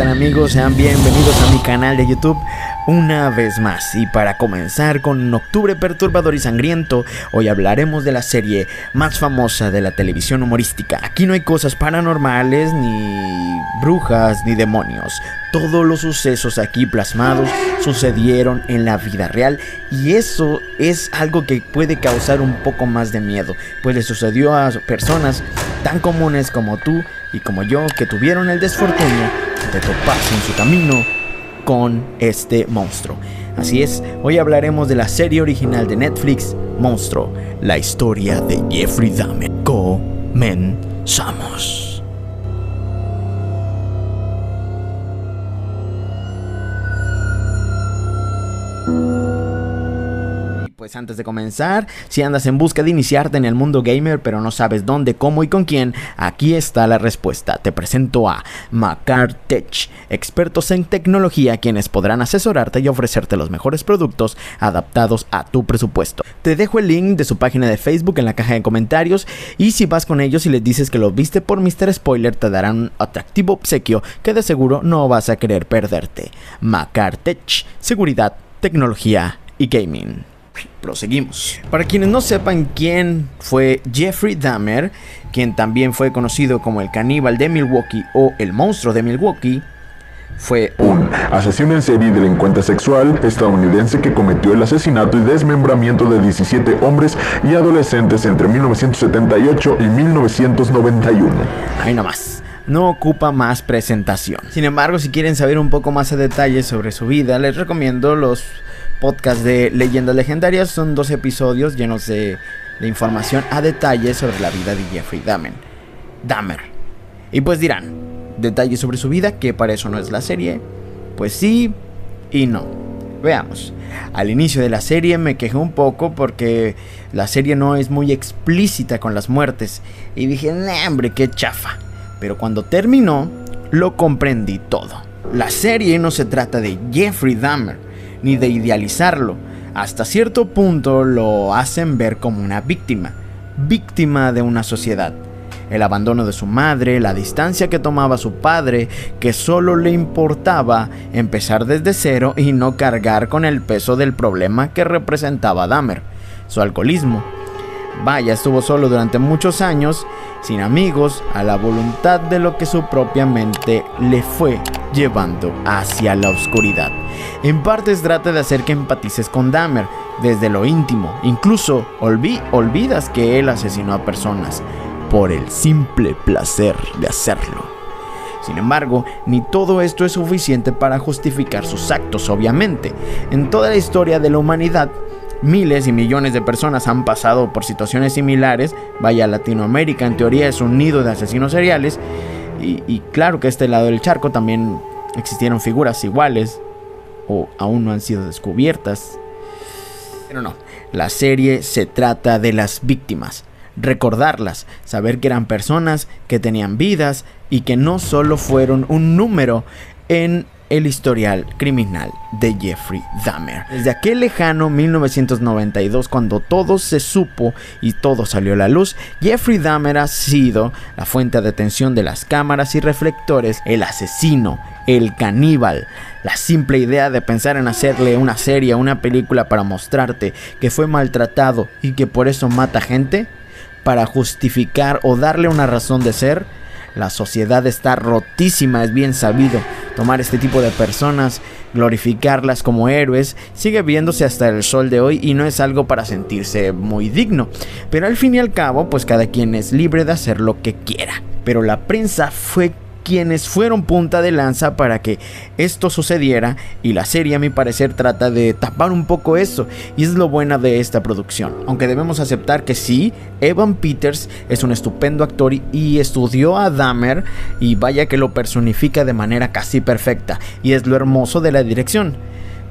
tal amigos? Sean bienvenidos a mi canal de YouTube una vez más. Y para comenzar con Octubre Perturbador y Sangriento, hoy hablaremos de la serie más famosa de la televisión humorística. Aquí no hay cosas paranormales, ni brujas, ni demonios. Todos los sucesos aquí plasmados sucedieron en la vida real y eso es algo que puede causar un poco más de miedo, pues le sucedió a personas tan comunes como tú y como yo que tuvieron el desfortunio de toparse en su camino con este monstruo. Así es, hoy hablaremos de la serie original de Netflix, Monstruo, la historia de Jeffrey Dahmer. Comenzamos. Pues antes de comenzar, si andas en busca de iniciarte en el mundo gamer pero no sabes dónde, cómo y con quién, aquí está la respuesta. Te presento a Macar Tech, expertos en tecnología quienes podrán asesorarte y ofrecerte los mejores productos adaptados a tu presupuesto. Te dejo el link de su página de Facebook en la caja de comentarios y si vas con ellos y les dices que lo viste por Mr. Spoiler te darán un atractivo obsequio que de seguro no vas a querer perderte. Macar Tech, seguridad, tecnología y gaming. Proseguimos. Para quienes no sepan quién fue Jeffrey Dahmer, quien también fue conocido como el caníbal de Milwaukee o el monstruo de Milwaukee, fue un asesino en serie y delincuente sexual estadounidense que cometió el asesinato y desmembramiento de 17 hombres y adolescentes entre 1978 y 1991. Ahí nomás no ocupa más presentación. Sin embargo, si quieren saber un poco más a detalle sobre su vida, les recomiendo los podcasts de Leyendas Legendarias. Son dos episodios llenos de, información a detalle sobre la vida de Jeffrey Dahmer. Dahmer. Y pues dirán, detalles sobre su vida, que para eso no es la serie. Pues sí y no. Veamos. Al inicio de la serie me quejé un poco porque la serie no es muy explícita con las muertes. Y dije, hombre, qué chafa. Pero cuando terminó, lo comprendí todo. La serie no se trata de Jeffrey Dahmer, ni de idealizarlo. Hasta cierto punto lo hacen ver como una víctima, víctima de una sociedad. El abandono de su madre, la distancia que tomaba su padre, que solo le importaba empezar desde cero y no cargar con el peso del problema que representaba Dahmer, su alcoholismo. Vaya, estuvo solo durante muchos años, sin amigos, a la voluntad de lo que su propia mente le fue llevando hacia la oscuridad. En parte trata de hacer que empatices con Dahmer desde lo íntimo, incluso olvidas que él asesinó a personas por el simple placer de hacerlo. Sin embargo, ni todo esto es suficiente para justificar sus actos, obviamente. En toda la historia de la humanidad, miles y millones de personas han pasado por situaciones similares. Vaya, Latinoamérica en teoría es un nido de asesinos seriales y, claro que este lado del charco también existieron figuras iguales o aún no han sido descubiertas. Pero no, la serie se trata de las víctimas. Recordarlas, saber que eran personas que tenían vidas y que no solo fueron un número en el historial criminal de Jeffrey Dahmer. Desde aquel lejano 1992 cuando todo se supo y todo salió a la luz, Jeffrey Dahmer ha sido la fuente de atención de las cámaras y reflectores, el asesino, el caníbal. La simple idea de pensar en hacerle una serie, una película para mostrarte que fue maltratado y que por eso mata gente, para justificar o darle una razón de ser, la sociedad está rotísima, es bien sabido. Tomar este tipo de personas, glorificarlas como héroes, sigue viéndose hasta el sol de hoy y no es algo para sentirse muy digno. Pero al fin y al cabo, pues cada quien es libre de hacer lo que quiera. Pero la prensa fue quienes fueron punta de lanza para que esto sucediera y la serie a mi parecer trata de tapar un poco eso y es lo bueno de esta producción. Aunque debemos aceptar que sí, Evan Peters es un estupendo actor y estudió a Dahmer y vaya que lo personifica de manera casi perfecta y es lo hermoso de la dirección.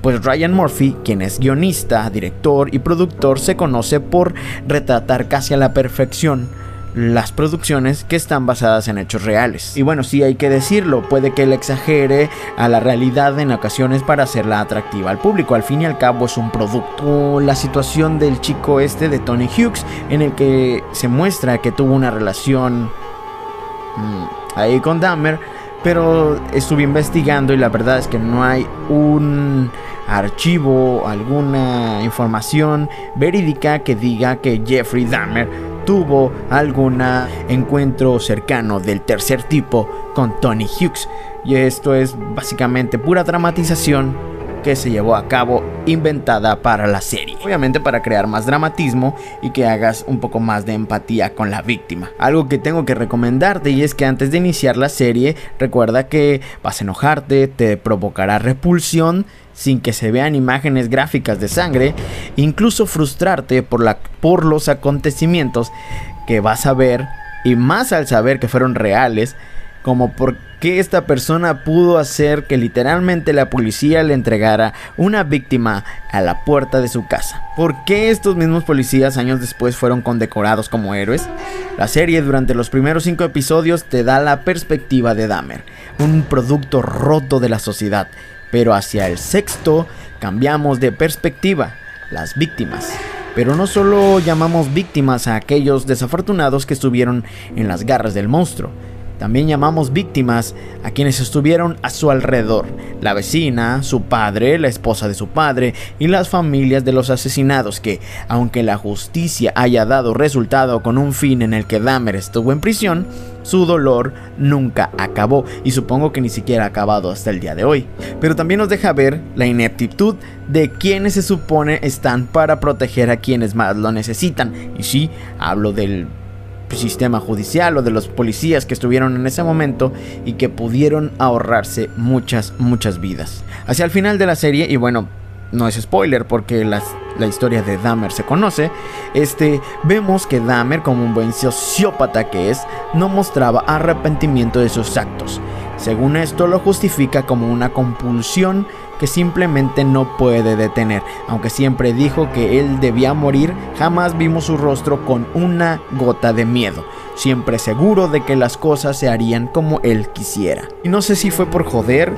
Pues Ryan Murphy, quien es guionista, director y productor, se conoce por retratar casi a la perfección las producciones que están basadas en hechos reales. Y bueno, sí hay que decirlo, puede que él exagere a la realidad en ocasiones para hacerla atractiva al público. Al fin y al cabo es un producto. La situación del chico este de Tony Hughes, en el que se muestra que tuvo una relación mm, ahí con Dahmer, pero estuve investigando y la verdad es que no hay un archivo, alguna información verídica que diga que Jeffrey Dahmer tuvo algún encuentro cercano del tercer tipo con Tony Hughes. Y esto es básicamente pura dramatización que se llevó a cabo inventada para la serie. Obviamente para crear más dramatismo y que hagas un poco más de empatía con la víctima. Algo que tengo que recomendarte y es que antes de iniciar la serie recuerda que vas a enojarte, te provocará repulsión sin que se vean imágenes gráficas de sangre, incluso frustrarte por, la, por los acontecimientos que vas a ver y más al saber que fueron reales, como por qué esta persona pudo hacer que literalmente la policía le entregara una víctima a la puerta de su casa. ¿Por qué estos mismos policías años después fueron condecorados como héroes? La serie durante los primeros cinco episodios te da la perspectiva de Dahmer, un producto roto de la sociedad, pero hacia el sexto cambiamos de perspectiva, las víctimas. Pero no solo llamamos víctimas a aquellos desafortunados que estuvieron en las garras del monstruo, también llamamos víctimas a quienes estuvieron a su alrededor, la vecina, su padre, la esposa de su padre y las familias de los asesinados que, aunque la justicia haya dado resultado con un fin en el que Dahmer estuvo en prisión, su dolor nunca acabó y supongo que ni siquiera ha acabado hasta el día de hoy. Pero también nos deja ver la ineptitud de quienes se supone están para proteger a quienes más lo necesitan. Y sí, hablo del sistema judicial o de los policías que estuvieron en ese momento y que pudieron ahorrarse muchas, muchas vidas. Hacia el final de la serie, y bueno, no es spoiler porque la historia de Dahmer se conoce, este, vemos que Dahmer, como un buen sociópata que es, no mostraba arrepentimiento de sus actos. Según esto lo justifica como una compulsión que simplemente no puede detener. Aunque siempre dijo que él debía morir, jamás vimos su rostro con una gota de miedo, siempre seguro de que las cosas se harían como él quisiera. Y no sé si fue por joder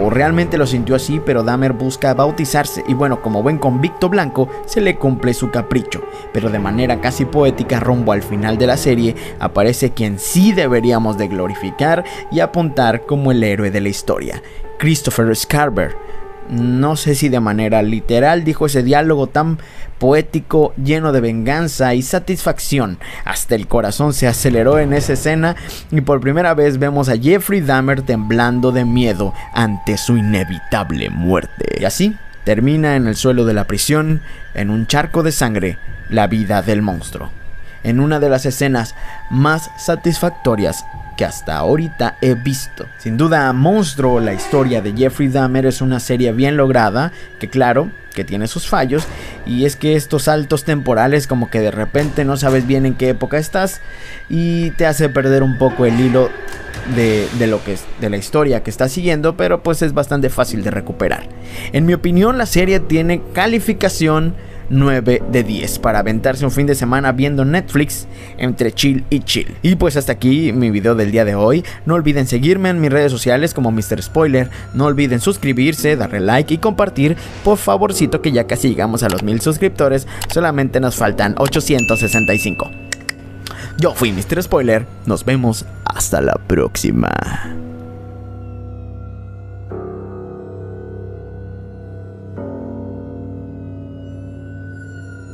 o realmente lo sintió así, pero Dahmer busca bautizarse y bueno, como buen convicto blanco, se le cumple su capricho. Pero de manera casi poética, rumbo al final de la serie, aparece quien sí deberíamos de glorificar y apuntar como el héroe de la historia, Christopher Scarver. No sé si de manera literal dijo ese diálogo tan poético, lleno de venganza y satisfacción. Hasta el corazón se aceleró en esa escena y por primera vez vemos a Jeffrey Dahmer temblando de miedo ante su inevitable muerte. Y así termina en el suelo de la prisión, en un charco de sangre, la vida del monstruo. En una de las escenas más satisfactorias que hasta ahorita he visto. Sin duda, Monstruo, la historia de Jeffrey Dahmer es una serie bien lograda, que claro, que tiene sus fallos, y es que estos saltos temporales como que de repente no sabes bien en qué época estás y te hace perder un poco el hilo de, lo que es de la historia que estás siguiendo, pero pues es bastante fácil de recuperar. En mi opinión, la serie tiene calificación 9 de 10 para aventarse un fin de semana viendo Netflix entre chill y chill. Y pues hasta aquí mi video del día de hoy. No olviden seguirme en mis redes sociales como Mr. Spoiler. No olviden suscribirse, darle like y compartir. Por favorcito que ya casi llegamos a los mil suscriptores. Solamente nos faltan 865. Yo fui Mr. Spoiler. Nos vemos hasta la próxima.